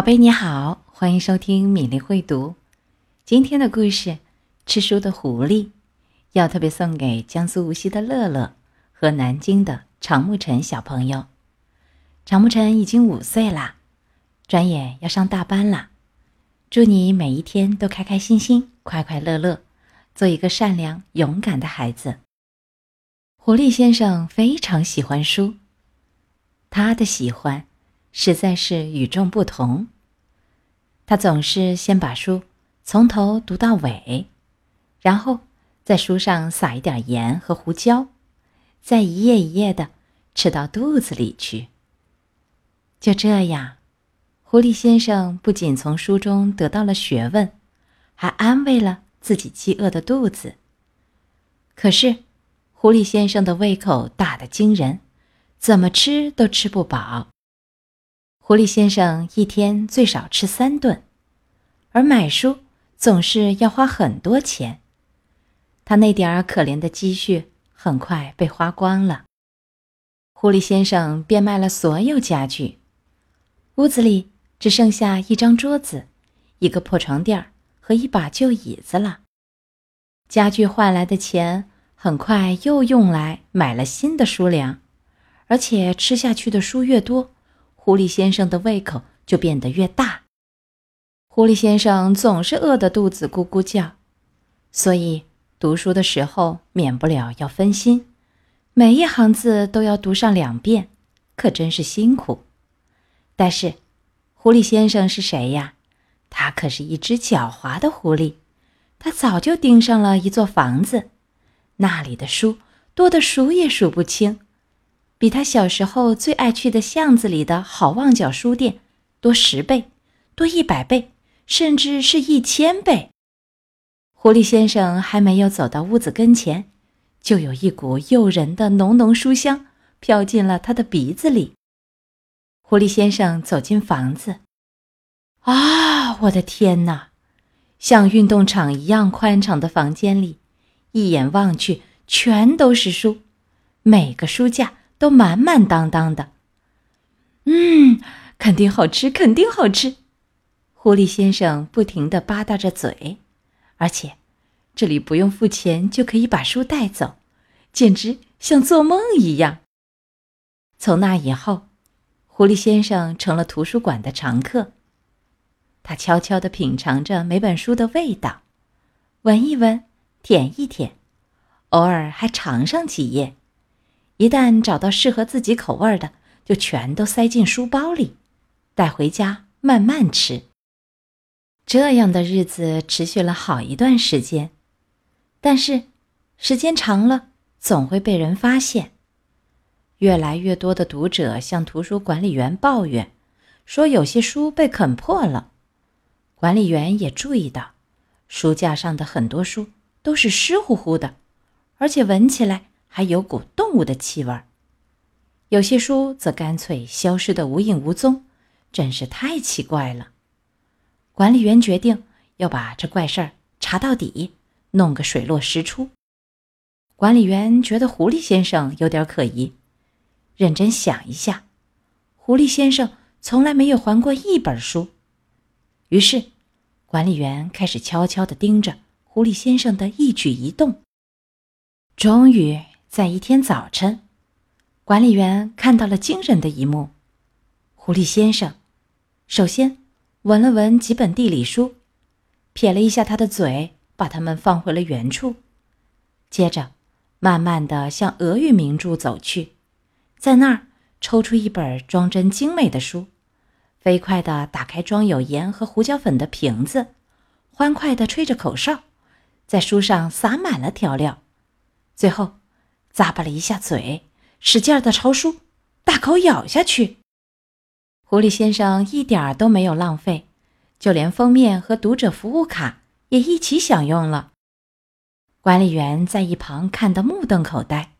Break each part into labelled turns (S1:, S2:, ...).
S1: 宝贝你好，欢迎收听米粒会读。今天的故事《吃书的狐狸》要特别送给江苏无锡的乐乐和南京的常沐晨小朋友。常沐晨已经五岁啦，转眼要上大班啦。祝你每一天都开开心心、快快乐乐，做一个善良勇敢的孩子。狐狸先生非常喜欢书，他的喜欢。实在是与众不同。他总是先把书从头读到尾，然后在书上撒一点盐和胡椒，再一页一页的吃到肚子里去。就这样，狐狸先生不仅从书中得到了学问，还安慰了自己饥饿的肚子。可是，狐狸先生的胃口大得惊人，怎么吃都吃不饱。狐狸先生一天最少吃三顿，而买书总是要花很多钱。他那点儿可怜的积蓄很快被花光了。狐狸先生变卖了所有家具，屋子里只剩下一张桌子、一个破床垫和一把旧椅子了。家具换来的钱很快又用来买了新的书粮，而且吃下去的书越多。狐狸先生的胃口就变得越大。狐狸先生总是饿得肚子咕咕叫，所以读书的时候免不了要分心，每一行字都要读上两遍，可真是辛苦。但是，狐狸先生是谁呀？他可是一只狡猾的狐狸，他早就盯上了一座房子，那里的书多得数也数不清。比他小时候最爱去的巷子里的好望角书店多十倍，多一百倍，甚至是一千倍。狐狸先生还没有走到屋子跟前，就有一股诱人的浓浓书香飘进了他的鼻子里。狐狸先生走进房子，啊，我的天哪！像运动场一样宽敞的房间里，一眼望去全都是书，每个书架。都满满当当的，嗯，肯定好吃，肯定好吃。狐狸先生不停地吧嗒着嘴，而且这里不用付钱就可以把书带走，简直像做梦一样。从那以后，狐狸先生成了图书馆的常客。他悄悄地品尝着每本书的味道，闻一闻，舔一舔，偶尔还尝上几页。一旦找到适合自己口味的，就全都塞进书包里，带回家慢慢吃。这样的日子持续了好一段时间，但是时间长了，总会被人发现。越来越多的读者向图书管理员抱怨，说有些书被啃破了。管理员也注意到，书架上的很多书都是湿乎乎的，而且闻起来。还有股动物的气味儿，有些书则干脆消失的无影无踪，真是太奇怪了。管理员决定要把这怪事儿查到底，弄个水落石出。管理员觉得狐狸先生有点可疑，认真想一下，狐狸先生从来没有还过一本书。于是，管理员开始悄悄地盯着狐狸先生的一举一动。终于。在一天早晨，管理员看到了惊人的一幕：狐狸先生首先闻了闻几本地理书，撇了一下他的嘴，把它们放回了原处，接着慢慢的向俄语名著走去，在那儿抽出一本装帧精美的书，飞快的打开装有盐和胡椒粉的瓶子，欢快的吹着口哨，在书上撒满了调料，最后。咂巴了一下嘴，使劲的朝书大口咬下去。狐狸先生一点儿都没有浪费，就连封面和读者服务卡也一起享用了。管理员在一旁看得目瞪口呆，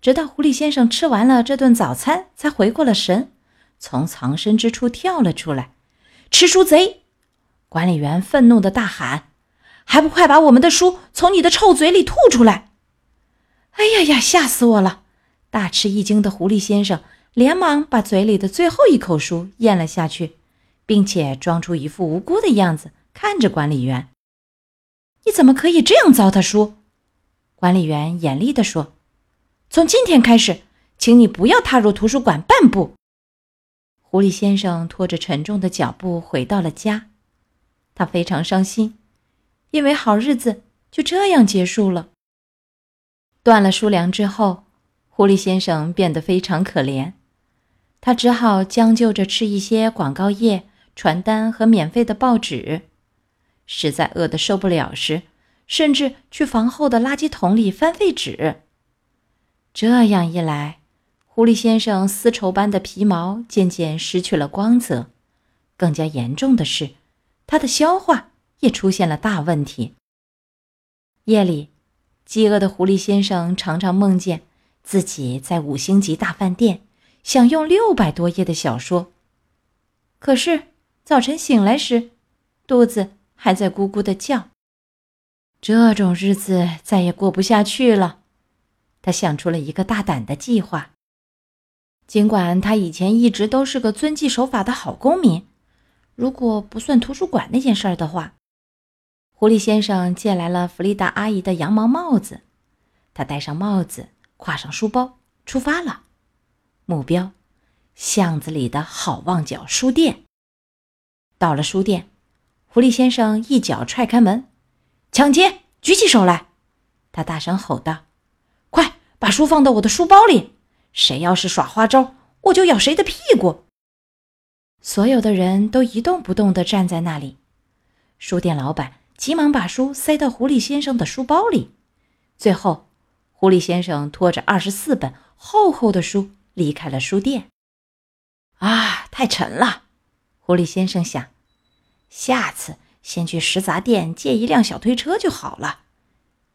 S1: 直到狐狸先生吃完了这顿早餐，才回过了神，从藏身之处跳了出来。吃书贼！管理员愤怒的大喊：“还不快把我们的书从你的臭嘴里吐出来！”哎呀呀！吓死我了！大吃一惊的狐狸先生连忙把嘴里的最后一口书咽了下去，并且装出一副无辜的样子看着管理员。“你怎么可以这样糟蹋书？”管理员严厉地说。“从今天开始，请你不要踏入图书馆半步。”狐狸先生拖着沉重的脚步回到了家，他非常伤心，因为好日子就这样结束了。断了书粮之后，狐狸先生变得非常可怜，他只好将就着吃一些广告页、传单和免费的报纸。实在饿得受不了时，甚至去房后的垃圾桶里翻废纸。这样一来，狐狸先生丝绸般的皮毛渐渐失去了光泽，更加严重的是，他的消化也出现了大问题。夜里，饥饿的狐狸先生常常梦见自己在五星级大饭店享用六百多页的小说，可是早晨醒来时，肚子还在咕咕的叫。这种日子再也过不下去了，他想出了一个大胆的计划。尽管他以前一直都是个遵纪守法的好公民，如果不算图书馆那件事儿的话，狐狸先生借来了弗丽达阿姨的羊毛帽子。他戴上帽子，挎上书包，出发了。目标：巷子里的好望角书店。到了书店，狐狸先生一脚踹开门：“抢劫！举起手来！”他大声吼道：“快把书放到我的书包里！”谁要是耍花招，我就咬谁的屁股！所有的人都一动不动地站在那里。书店老板急忙把书塞到狐狸先生的书包里。最后，狐狸先生拖着二十四本厚厚的书离开了书店。啊，太沉了！狐狸先生想，下次先去食杂店借一辆小推车就好了。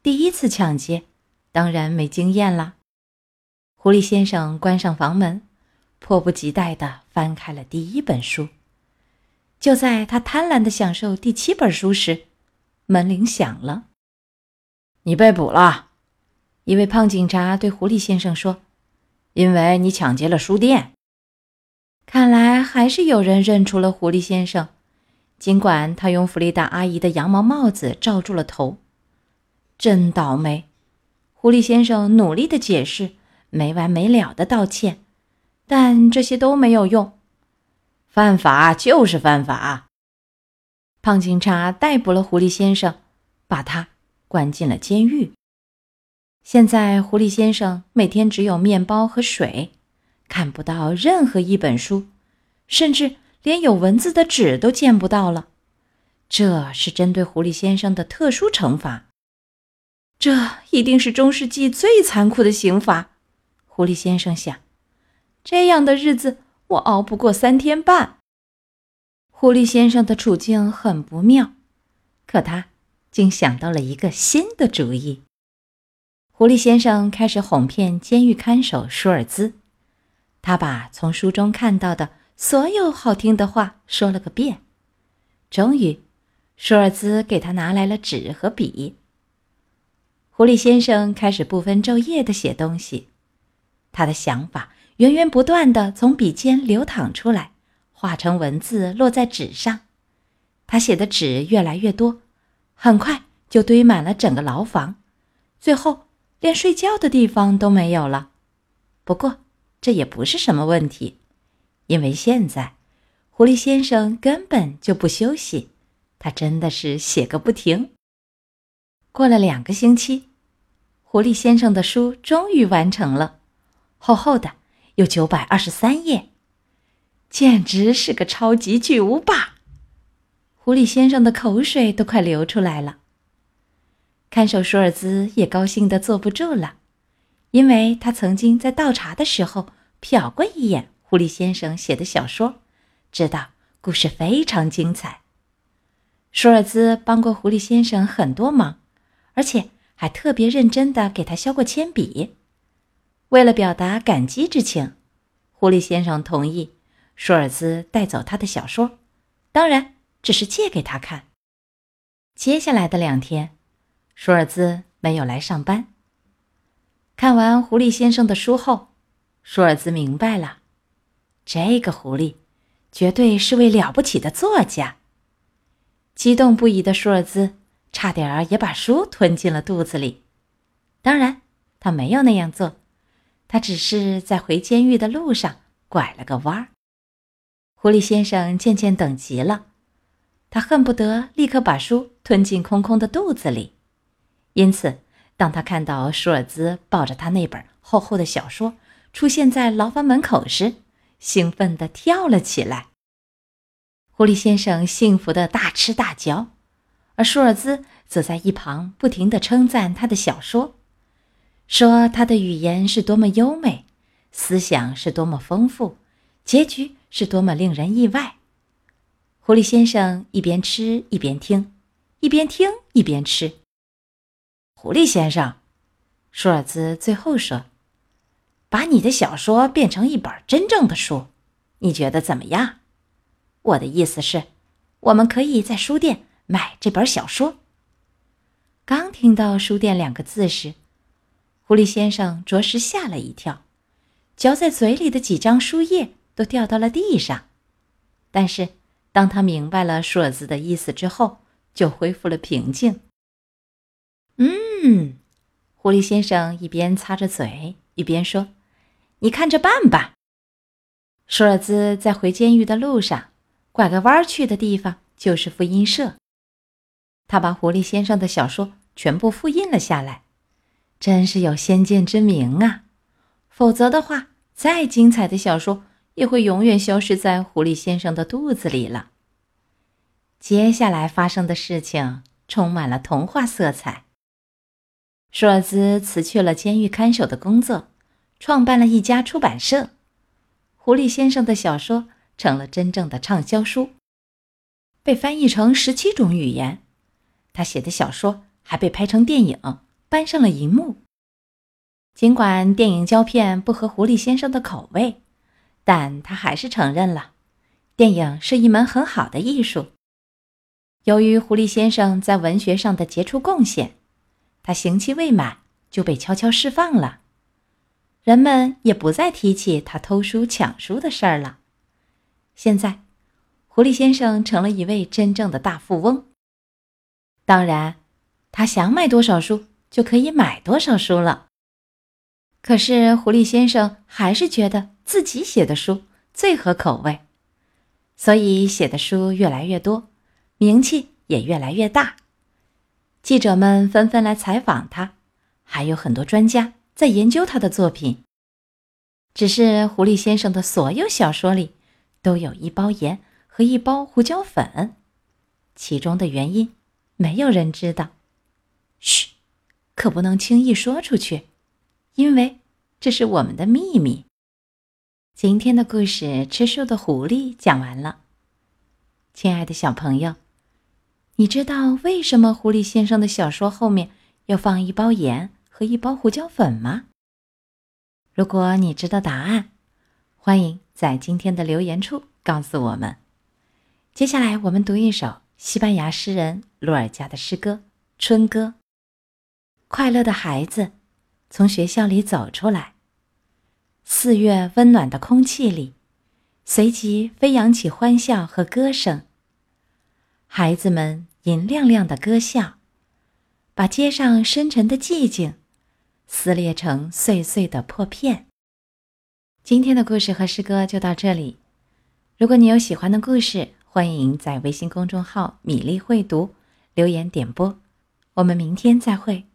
S1: 第一次抢劫，当然没经验了。狐狸先生关上房门，迫不及待地翻开了第一本书。就在他贪婪地享受第七本书时，门铃响了。“你被捕了！”一位胖警察对狐狸先生说，“因为你抢劫了书店。”看来还是有人认出了狐狸先生，尽管他用弗丽达阿姨的羊毛帽子罩住了头。真倒霉！狐狸先生努力地解释。没完没了的道歉，但这些都没有用。犯法就是犯法。胖警察逮捕了狐狸先生，把他关进了监狱。现在，狐狸先生每天只有面包和水，看不到任何一本书，甚至连有文字的纸都见不到了。这是针对狐狸先生的特殊惩罚。这一定是中世纪最残酷的刑罚。狐狸先生想：“这样的日子我熬不过三天半。”狐狸先生的处境很不妙，可他竟想到了一个新的主意。狐狸先生开始哄骗监狱看守舒尔兹，他把从书中看到的所有好听的话说了个遍。终于，舒尔兹给他拿来了纸和笔。狐狸先生开始不分昼夜的写东西。他的想法源源不断地从笔尖流淌出来，化成文字落在纸上。他写的纸越来越多，很快就堆满了整个牢房，最后连睡觉的地方都没有了。不过这也不是什么问题，因为现在狐狸先生根本就不休息，他真的是写个不停。过了两个星期，狐狸先生的书终于完成了。厚厚的，有九百二十三页，简直是个超级巨无霸。狐狸先生的口水都快流出来了。看守舒尔兹也高兴的坐不住了，因为他曾经在倒茶的时候瞟过一眼狐狸先生写的小说，知道故事非常精彩。舒尔兹帮过狐狸先生很多忙，而且还特别认真的给他削过铅笔。为了表达感激之情，狐狸先生同意舒尔兹带走他的小说，当然只是借给他看。接下来的两天，舒尔兹没有来上班。看完狐狸先生的书后，舒尔兹明白了，这个狐狸绝对是位了不起的作家。激动不已的舒尔兹差点儿也把书吞进了肚子里。当然，他没有那样做，他只是在回监狱的路上拐了个弯儿。狐狸先生渐渐等急了，他恨不得立刻把书吞进空空的肚子里。因此，当他看到舒尔兹抱着他那本厚厚的小说出现在牢房门口时，兴奋地跳了起来。狐狸先生幸福地大吃大嚼，而舒尔兹则在一旁不停地称赞他的小说，说他的语言是多么优美，思想是多么丰富，结局是多么令人意外。狐狸先生一边吃一边听，一边听一边吃。狐狸先生，舒尔兹最后说：“把你的小说变成一本真正的书，你觉得怎么样？”我的意思是，我们可以在书店买这本小说。刚听到“书店”两个字时，狐狸先生着实吓了一跳，嚼在嘴里的几张书页都掉到了地上。但是，当他明白了舒尔兹的意思之后，就恢复了平静。嗯，狐狸先生一边擦着嘴，一边说：“你看着办吧。”舒尔兹在回监狱的路上。拐个弯去的地方就是复印社。他把狐狸先生的小说全部复印了下来，真是有先见之明啊！否则的话，再精彩的小说也会永远消失在狐狸先生的肚子里了。接下来发生的事情充满了童话色彩。舒尔兹辞去了监狱看守的工作，创办了一家出版社。狐狸先生的小说。成了真正的畅销书，被翻译成十七种语言。他写的小说还被拍成电影，搬上了银幕。尽管电影胶片不合狐狸先生的口味，但他还是承认了，电影是一门很好的艺术。由于狐狸先生在文学上的杰出贡献，他刑期未满就被悄悄释放了，人们也不再提起他偷书抢书的事儿了。现在，狐狸先生成了一位真正的大富翁。当然，他想买多少书就可以买多少书了。可是，狐狸先生还是觉得自己写的书最合口味，所以写的书越来越多，名气也越来越大。记者们纷纷来采访他，还有很多专家在研究他的作品。只是，狐狸先生的所有小说里。都有一包盐和一包胡椒粉，其中的原因没有人知道。嘘，可不能轻易说出去，因为这是我们的秘密。今天的故事《吃树的狐狸》讲完了，亲爱的小朋友，你知道为什么狐狸先生的小说后面要放一包盐和一包胡椒粉吗？如果你知道答案，欢迎。在今天的留言处告诉我们。接下来，我们读一首西班牙诗人鲁尔加的诗歌《春歌》。快乐的孩子从学校里走出来，四月温暖的空气里，随即飞扬起欢笑和歌声。孩子们银亮亮的歌笑，把街上深沉的寂静撕裂成碎碎的破片。今天的故事和诗歌就到这里。如果你有喜欢的故事，欢迎在微信公众号“米粒会读”留言点播。我们明天再会。